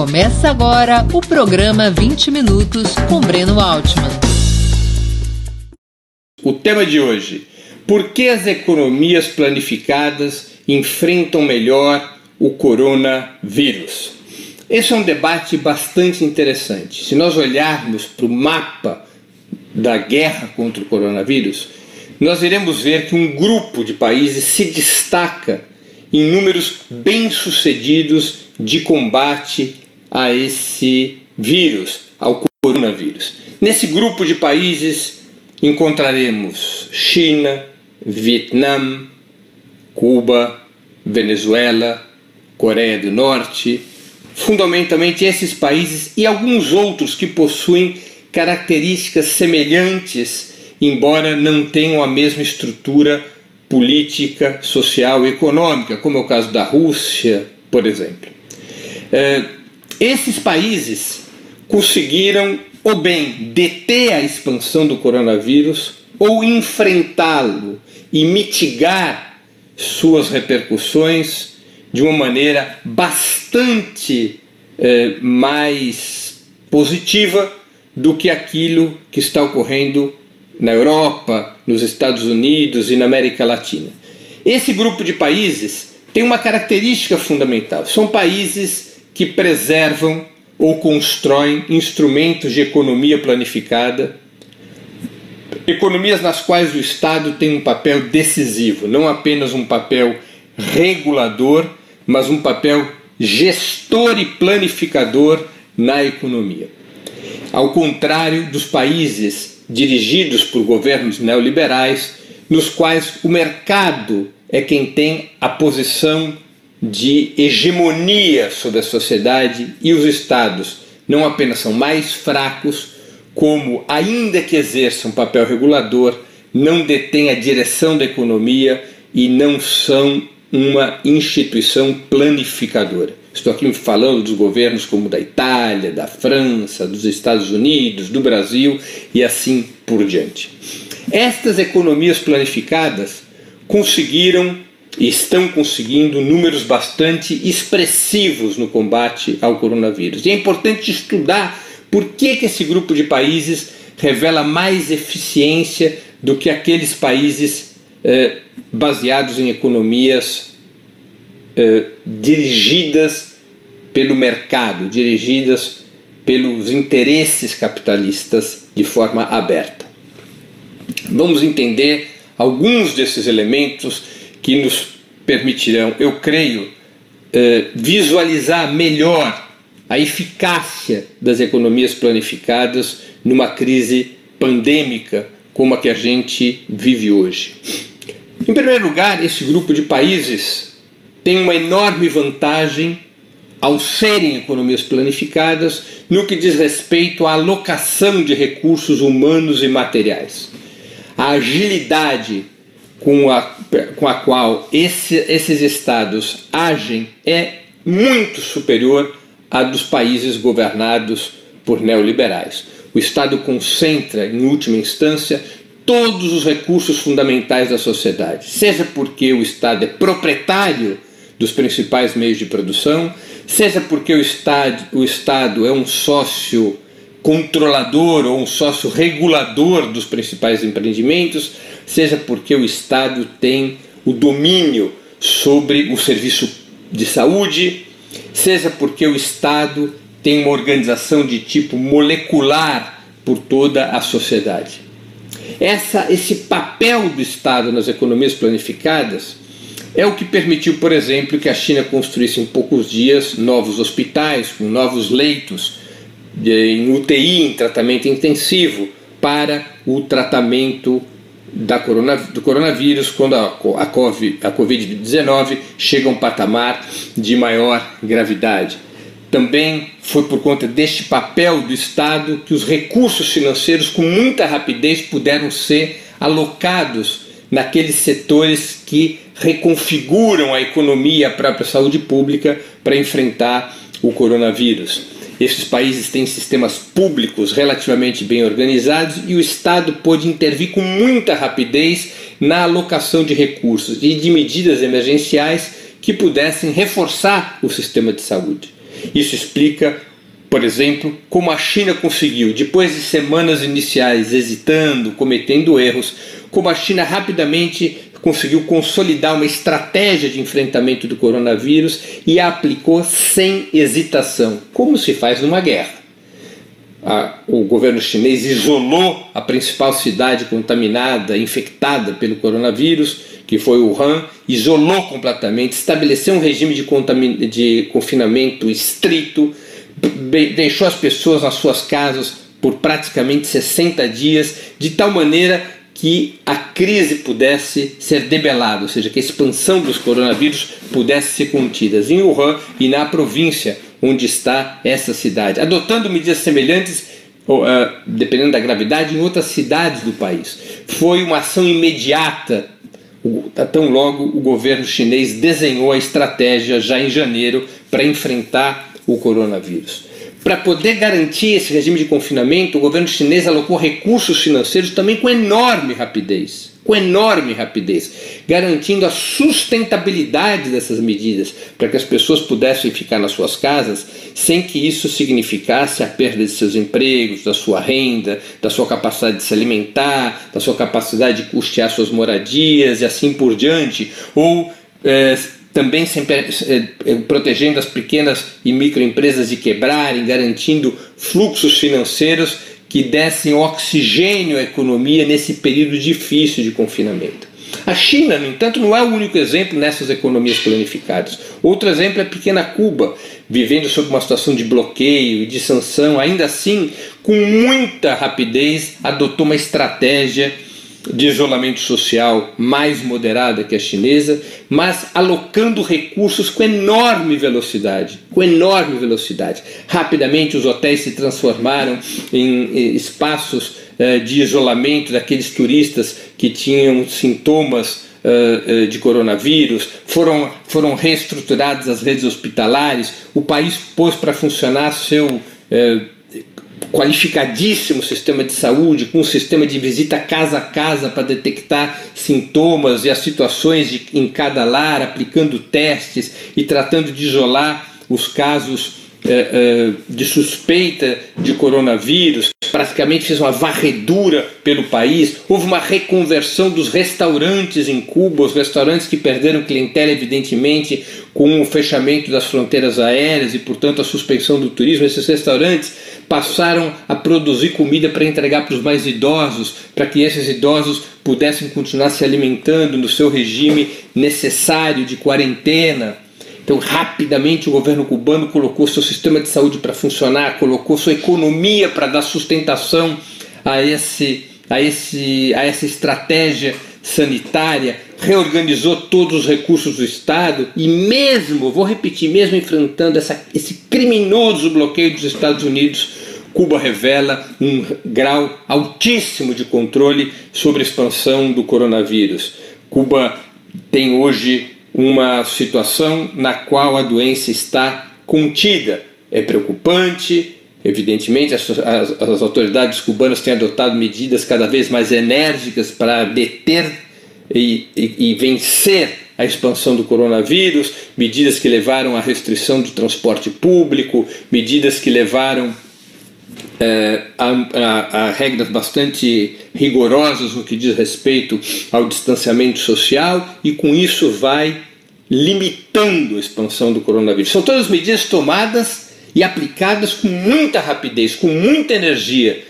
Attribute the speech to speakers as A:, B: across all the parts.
A: Começa agora o programa 20 Minutos com Breno Altman.
B: O tema de hoje: por que as economias planificadas enfrentam melhor o coronavírus? Esse é um debate bastante interessante. Se nós olharmos para o mapa da guerra contra o coronavírus, nós iremos ver que um grupo de países se destaca em números bem-sucedidos de combate a esse vírus, ao coronavírus. Nesse grupo de países encontraremos China, Vietnã, Cuba, Venezuela, Coreia do Norte, fundamentalmente esses países e alguns outros que possuem características semelhantes, embora não tenham a mesma estrutura política, social e econômica, como é o caso da Rússia, por exemplo. É, esses países conseguiram ou bem deter a expansão do coronavírus ou enfrentá-lo e mitigar suas repercussões de uma maneira bastante é, mais positiva do que aquilo que está ocorrendo na Europa, nos Estados Unidos e na América Latina. Esse grupo de países tem uma característica fundamental: são países que preservam ou constroem instrumentos de economia planificada, economias nas quais o Estado tem um papel decisivo, não apenas um papel regulador, mas um papel gestor e planificador na economia. Ao contrário dos países dirigidos por governos neoliberais, nos quais o mercado é quem tem a posição de hegemonia sobre a sociedade e os estados não apenas são mais fracos, como, ainda que exerçam um papel regulador, não detêm a direção da economia e não são uma instituição planificadora. Estou aqui falando dos governos como da Itália, da França, dos Estados Unidos, do Brasil e assim por diante. Estas economias planificadas conseguiram e estão conseguindo números bastante expressivos no combate ao coronavírus. E é importante estudar por que, que esse grupo de países revela mais eficiência do que aqueles países eh, baseados em economias eh, dirigidas pelo mercado, dirigidas pelos interesses capitalistas de forma aberta. Vamos entender alguns desses elementos que nos permitirão, eu creio, eh, visualizar melhor a eficácia das economias planificadas numa crise pandêmica como a que a gente vive hoje. Em primeiro lugar, esse grupo de países tem uma enorme vantagem ao serem economias planificadas no que diz respeito à alocação de recursos humanos e materiais. A agilidade com a, com a qual esse, esses estados agem é muito superior à dos países governados por neoliberais. O Estado concentra, em última instância, todos os recursos fundamentais da sociedade, seja porque o Estado é proprietário dos principais meios de produção, seja porque o Estado, o Estado é um sócio controlador ou um sócio regulador dos principais empreendimentos, seja porque o Estado tem o domínio sobre o serviço de saúde, seja porque o Estado tem uma organização de tipo molecular por toda a sociedade. Essa, esse papel do Estado nas economias planificadas é o que permitiu, por exemplo, que a China construísse em poucos dias novos hospitais com novos leitos em UTI, em tratamento intensivo, para o tratamento da corona, do coronavírus quando a, a, a Covid-19 chega a um patamar de maior gravidade. Também foi por conta deste papel do Estado que os recursos financeiros, com muita rapidez, puderam ser alocados naqueles setores que reconfiguram a economia e a própria saúde pública para enfrentar o coronavírus. Esses países têm sistemas públicos relativamente bem organizados e o Estado pôde intervir com muita rapidez na alocação de recursos e de medidas emergenciais que pudessem reforçar o sistema de saúde. Isso explica, por exemplo, como a China conseguiu, depois de semanas iniciais hesitando, cometendo erros, como a China rapidamente conseguiu consolidar uma estratégia de enfrentamento do coronavírus e a aplicou sem hesitação, como se faz numa guerra. o governo chinês isolou a principal cidade contaminada, infectada pelo coronavírus, que foi Wuhan, isolou completamente, estabeleceu um regime de, de confinamento estrito, deixou as pessoas nas suas casas por praticamente 60 dias, de tal maneira que a crise pudesse ser debelada, ou seja, que a expansão dos coronavírus pudesse ser contida em Wuhan e na província onde está essa cidade, adotando medidas semelhantes, uh, dependendo da gravidade, em outras cidades do país. Foi uma ação imediata, tão logo o governo chinês desenhou a estratégia já em janeiro para enfrentar o coronavírus. Para poder garantir esse regime de confinamento, o governo chinês alocou recursos financeiros também com enorme rapidez, com enorme rapidez, garantindo a sustentabilidade dessas medidas, para que as pessoas pudessem ficar nas suas casas sem que isso significasse a perda de seus empregos, da sua renda, da sua capacidade de se alimentar, da sua capacidade de custear suas moradias e assim por diante, ou é, também sempre, eh, eh, protegendo as pequenas e microempresas de quebrarem, garantindo fluxos financeiros que dessem oxigênio à economia nesse período difícil de confinamento. A China, no entanto, não é o único exemplo nessas economias planificadas. Outro exemplo é a pequena Cuba, vivendo sob uma situação de bloqueio e de sanção, ainda assim, com muita rapidez, adotou uma estratégia de isolamento social mais moderada que a chinesa, mas alocando recursos com enorme velocidade, com enorme velocidade. Rapidamente os hotéis se transformaram em espaços eh, de isolamento daqueles turistas que tinham sintomas eh, eh, de coronavírus, foram, foram reestruturadas as redes hospitalares, o país pôs para funcionar seu qualificadíssimo sistema de saúde, com um sistema de visita casa a casa para detectar sintomas e as situações de, em cada lar, aplicando testes e tratando de isolar os casos eh, eh, de suspeita de coronavírus, praticamente fez uma varredura pelo país. Houve uma reconversão dos restaurantes em Cuba, os restaurantes que perderam clientela, evidentemente, com o fechamento das fronteiras aéreas e, portanto, a suspensão do turismo. Esses restaurantes passaram a produzir comida para entregar para os mais idosos, para que esses idosos pudessem continuar se alimentando no seu regime necessário de quarentena. Então, rapidamente, o governo cubano colocou seu sistema de saúde para funcionar, colocou sua economia para dar sustentação a, esse, a, esse, a essa estratégia sanitária, reorganizou todos os recursos do Estado e, mesmo, vou repetir, mesmo enfrentando essa, esse criminoso bloqueio dos Estados Unidos, Cuba revela um grau altíssimo de controle sobre a expansão do coronavírus. Cuba tem hoje uma situação na qual a doença está contida. É preocupante, evidentemente, as, as, as autoridades cubanas têm adotado medidas cada vez mais enérgicas para deter e, e, e vencer a expansão do coronavírus, medidas que levaram à restrição do transporte público, medidas que levaram é, a, a, a, regras bastante rigorosas no que diz respeito ao distanciamento social e com isso vai limitando a expansão do coronavírus. São todas medidas tomadas e aplicadas com muita rapidez, com muita energia,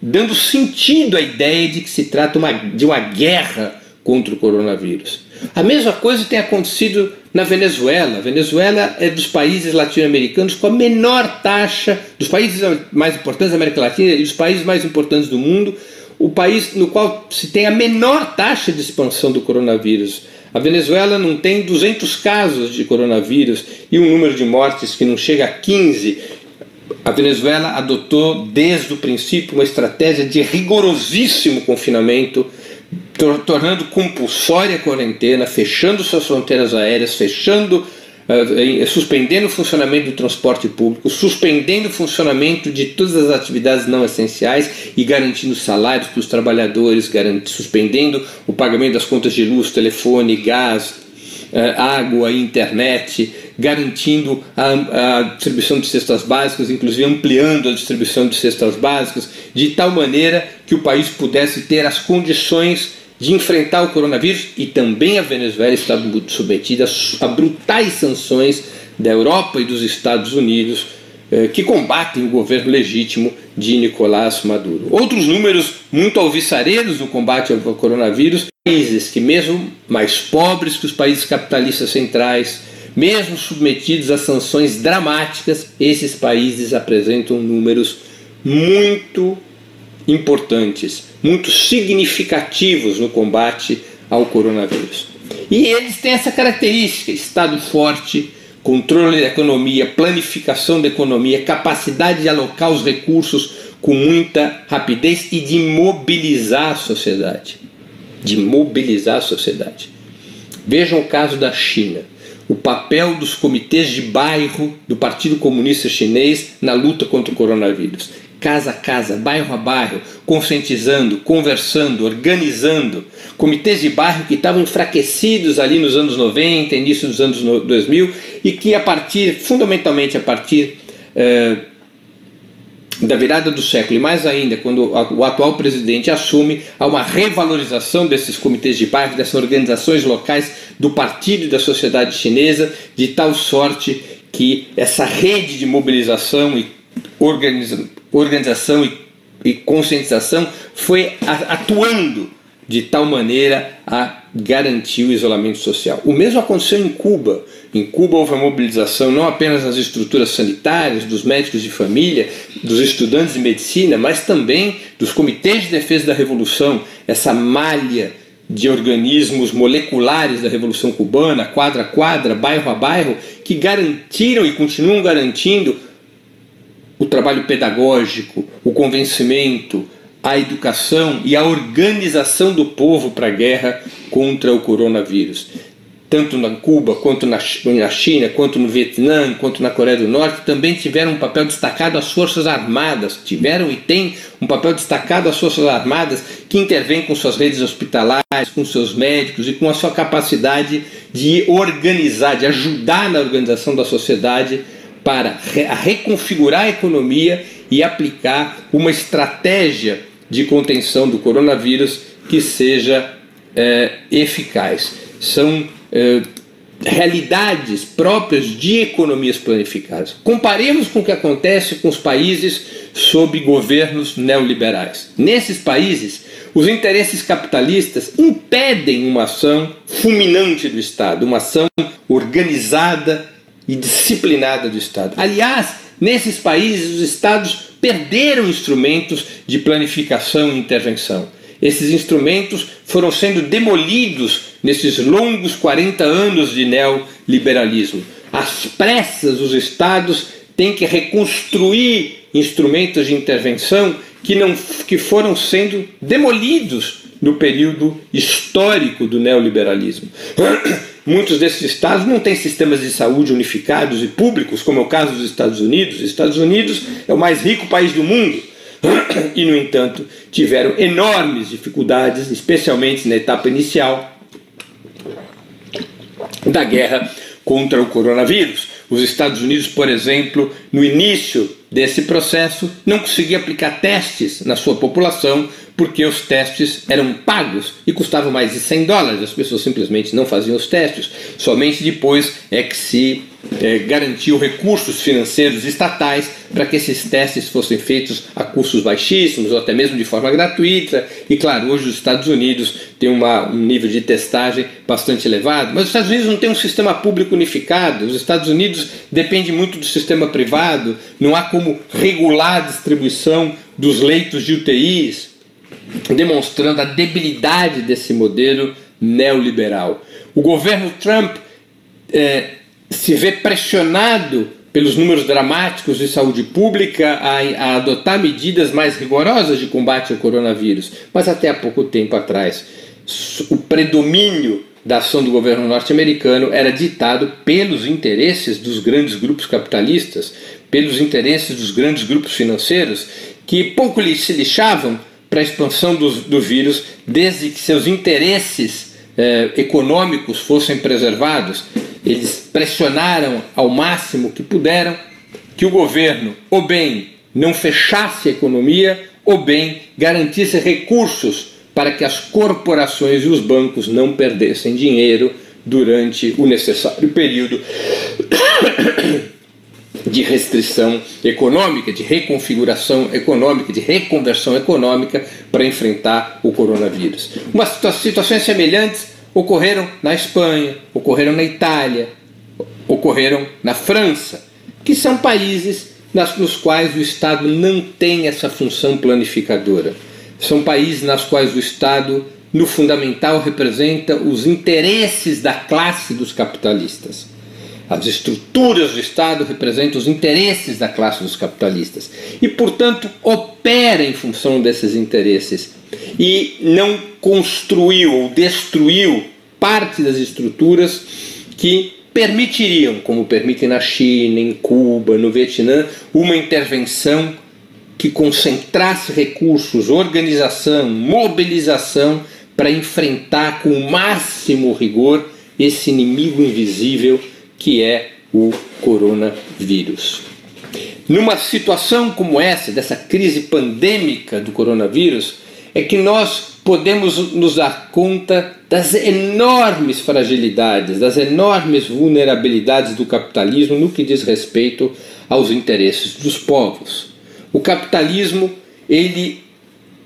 B: dando sentido à ideia de que se trata uma, de uma guerra contra o coronavírus. A mesma coisa tem acontecido na Venezuela. A Venezuela é dos países latino-americanos com a menor taxa, dos países mais importantes da América Latina e dos países mais importantes do mundo, o país no qual se tem a menor taxa de expansão do coronavírus. A Venezuela não tem 200 casos de coronavírus e um número de mortes que não chega a 15. A Venezuela adotou desde o princípio uma estratégia de rigorosíssimo confinamento tornando compulsória a quarentena, fechando suas fronteiras aéreas, fechando, suspendendo o funcionamento do transporte público, suspendendo o funcionamento de todas as atividades não essenciais e garantindo salários para os trabalhadores, suspendendo o pagamento das contas de luz, telefone, gás, eh, água internet, garantindo a, a, distribuição de cestas básicas, inclusive ampliando a distribuição de cestas básicas, de tal maneira que o país pudesse ter as condições de enfrentar o coronavírus e também a Venezuela está submetida a brutais sanções da Europa e dos Estados Unidos eh, que combatem o governo legítimo de Nicolás Maduro. Outros números muito alvissareiros no combate ao coronavírus, países que mesmo mais pobres que os países capitalistas centrais, mesmo submetidos a sanções dramáticas, esses países apresentam números muito importantes, muito significativos no combate ao coronavírus. E eles têm essa característica: Estado forte, controle da economia, planificação da economia, capacidade de alocar os recursos com muita rapidez e de mobilizar a sociedade. De mobilizar a sociedade. Vejam o caso da China. O papel dos comitês de bairro do Partido Comunista Chinês na luta contra o coronavírus casa a casa, bairro a bairro, conscientizando, conversando, organizando. Comitês de bairro que estavam enfraquecidos ali nos anos 90, início dos anos 2000 e que a partir, fundamentalmente a partir eh, da virada do século e mais ainda quando o atual presidente assume, há uma revalorização desses comitês de bairro, dessas organizações locais do partido e da sociedade chinesa, de tal sorte que essa rede de mobilização e organização organização e, e conscientização foi atuando de tal maneira a garantir o isolamento social. O mesmo aconteceu em Cuba. Em Cuba houve a mobilização não apenas das estruturas sanitárias, dos médicos de família, dos estudantes de medicina, mas também dos comitês de defesa da revolução, essa malha de organismos moleculares da Revolução Cubana, quadra a quadra, bairro a bairro, que garantiram e continuam garantindo o trabalho pedagógico, o convencimento, a educação e a organização do povo para a guerra contra o coronavírus. Tanto na Cuba, quanto na China, quanto no Vietnã, quanto na Coreia do Norte, também tiveram um papel destacado as Forças Armadas, tiveram e têm um papel destacado as Forças Armadas que intervêm com suas redes hospitalares, com seus médicos e com a sua capacidade de organizar, de ajudar na organização da sociedade para reconfigurar a economia e aplicar uma estratégia de contenção do coronavírus que seja é, eficaz. São é, realidades próprias de economias planificadas. Comparemos com o que acontece com os países sob governos neoliberais. Nesses países, os interesses capitalistas impedem uma ação fulminante do Estado, uma ação organizada e disciplinada do Estado. Aliás, nesses países, os Estados perderam instrumentos de planificação e intervenção. Esses instrumentos foram sendo demolidos nesses longos 40 anos de neoliberalismo. Às pressas, os Estados têm que reconstruir instrumentos de intervenção que, não, que foram sendo demolidos no período histórico do neoliberalismo. Muitos desses estados não têm sistemas de saúde unificados e públicos, como é o caso dos Estados Unidos. Os Estados Unidos é o mais rico país do mundo e, no entanto, tiveram enormes dificuldades, especialmente na etapa inicial da guerra contra o coronavírus. Os Estados Unidos, por exemplo, no início desse processo, não conseguia aplicar testes na sua população porque os testes eram pagos e custavam mais de 100 dólares. As pessoas simplesmente não faziam os testes. Somente depois é que se é, garantiu recursos financeiros estatais para que esses testes fossem feitos a custos baixíssimos ou até mesmo de forma gratuita. E claro, hoje os Estados Unidos têm uma, um nível de testagem bastante elevado, mas os Estados Unidos não têm um sistema público unificado. Os Estados Unidos dependem muito do sistema privado, não há como regular a distribuição dos leitos de UTIs demonstrando a debilidade desse modelo neoliberal. O governo Trump é, se vê pressionado pelos números dramáticos de saúde pública a, a, adotar medidas mais rigorosas de combate ao coronavírus. Mas até há pouco tempo atrás, o predomínio da ação do governo norte-americano era ditado pelos interesses dos grandes grupos capitalistas, pelos interesses dos grandes grupos financeiros, que pouco se lixavam para a expansão do, do vírus, desde que seus interesses eh, econômicos fossem preservados. Eles pressionaram ao máximo que puderam que o governo, ou bem, não fechasse a economia, ou bem, garantisse recursos para que as corporações e os bancos não perdessem dinheiro durante o necessário período de restrição econômica, de reconfiguração econômica, de reconversão econômica para enfrentar o coronavírus. Umas situações semelhantes ocorreram na Espanha, ocorreram na Itália, ocorreram na França, que são países nos quais o Estado não tem essa função planificadora. São países nas quais o Estado, no fundamental, representa os interesses da classe dos capitalistas. As estruturas do Estado representam os interesses da classe dos capitalistas e, portanto, opera em função desses interesses. E não construiu ou destruiu parte das estruturas que permitiriam, como permitem na China, em Cuba, no Vietnã, uma intervenção que concentrasse recursos, organização, mobilização para enfrentar com o máximo rigor esse inimigo invisível que é o coronavírus. Numa situação como essa, dessa crise pandêmica do coronavírus, é que nós podemos nos dar conta das enormes fragilidades, das enormes vulnerabilidades do capitalismo no que diz respeito aos interesses dos povos. O capitalismo, ele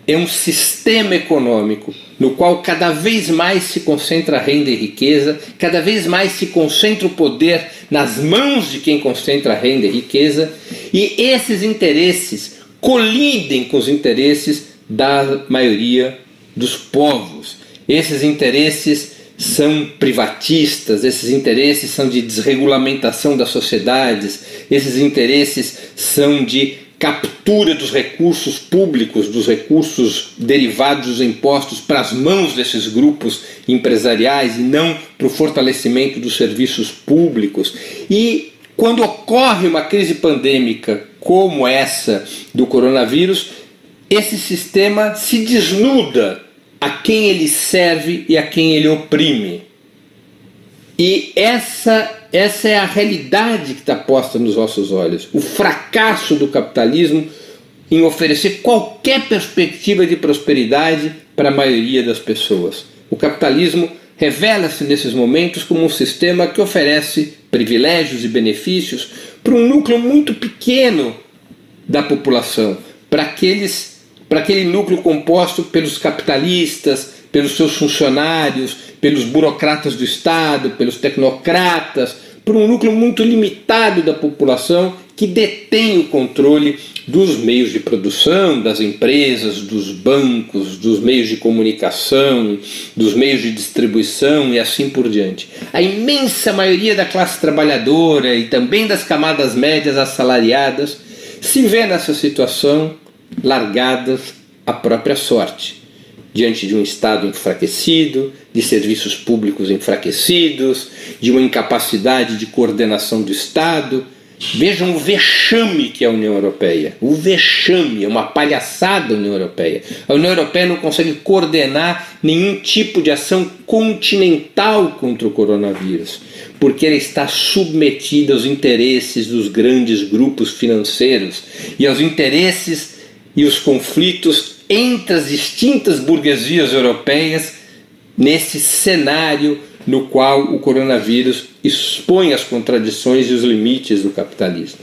B: é um sistema econômico no qual cada vez mais se concentra a renda e riqueza, cada vez mais se concentra o poder nas mãos de quem concentra a renda e riqueza, e esses interesses colidem com os interesses da maioria dos povos. Esses interesses são privatistas, esses interesses são de desregulamentação das sociedades, esses interesses são de captura dos recursos públicos, dos recursos derivados dos impostos para as mãos desses grupos empresariais e não para o fortalecimento dos serviços públicos. E quando ocorre uma crise pandêmica como essa do coronavírus, esse sistema se desnuda a quem ele serve e a quem ele oprime. E essa, essa é a realidade que está posta nos nossos olhos. O fracasso do capitalismo em oferecer qualquer perspectiva de prosperidade para a maioria das pessoas. O capitalismo revela-se nesses momentos como um sistema que oferece privilégios e benefícios para um núcleo muito pequeno da população, para aqueles para aquele núcleo composto pelos capitalistas, pelos seus funcionários, pelos burocratas do Estado, pelos tecnocratas, por um núcleo muito limitado da população que detém o controle dos meios de produção, das empresas, dos bancos, dos meios de comunicação, dos meios de distribuição e assim por diante. A imensa maioria da classe trabalhadora e também das camadas médias assalariadas se vê nessa situação largadas à própria sorte, diante de um Estado enfraquecido, de serviços públicos enfraquecidos, de uma incapacidade de coordenação do Estado. Vejam o vexame que é a União Europeia. O vexame, é uma palhaçada a União Europeia. A União Europeia não consegue coordenar nenhum tipo de ação continental contra o coronavírus, porque ela está submetida aos interesses dos grandes grupos financeiros e aos interesses e os conflitos entre as distintas burguesias europeias nesse cenário no qual o coronavírus expõe as contradições e os limites do capitalismo.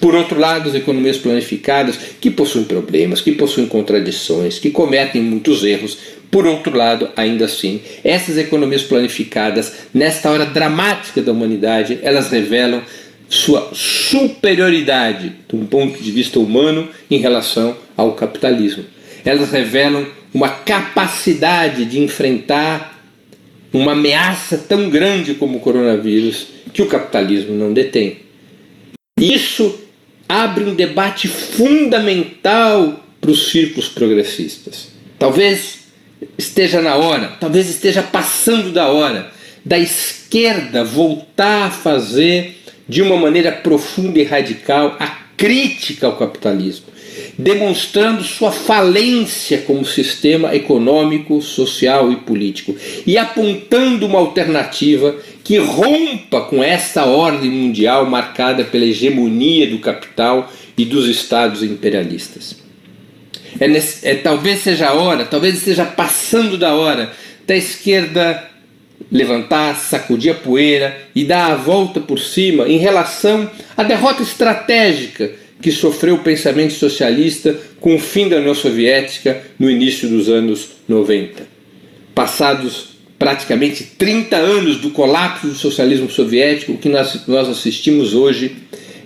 B: Por outro lado, as economias planificadas, que possuem problemas, que possuem contradições, que cometem muitos erros, por outro lado, ainda assim, essas economias planificadas, nesta hora dramática da humanidade, elas revelam sua superioridade de um ponto de vista humano em relação ao capitalismo. Elas revelam uma capacidade de enfrentar uma ameaça tão grande como o coronavírus que o capitalismo não detém. Isso abre um debate fundamental para os círculos progressistas. Talvez esteja na hora, talvez esteja passando da hora da esquerda voltar a fazer de uma maneira profunda e radical a crítica ao capitalismo demonstrando sua falência como sistema econômico, social e político, e apontando uma alternativa que rompa com esta ordem mundial marcada pela hegemonia do capital e dos estados imperialistas. É, nesse, é, talvez seja a hora, talvez esteja passando da hora da esquerda levantar, sacudir a poeira e dar a volta por cima em relação à derrota estratégica que sofreu o pensamento socialista com o fim da União Soviética no início dos anos 90. Passados praticamente 30 anos do colapso do socialismo soviético, o que nós, nós assistimos hoje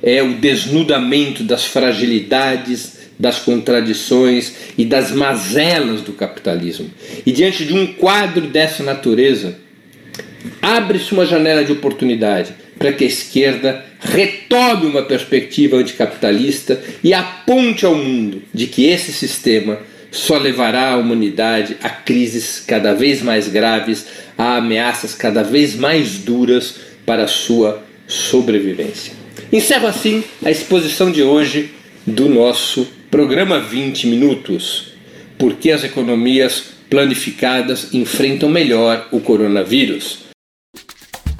B: é o desnudamento das fragilidades, das contradições e das mazelas do capitalismo. E diante de um quadro dessa natureza, abre-se uma janela de oportunidade para que a esquerda retome uma perspectiva anticapitalista e aponte ao mundo de que esse sistema só levará a humanidade a crises cada vez mais graves, a ameaças cada vez mais duras para a sua sobrevivência. Encerro assim a exposição de hoje do nosso programa 20 minutos. Por que as economias planificadas enfrentam melhor o coronavírus?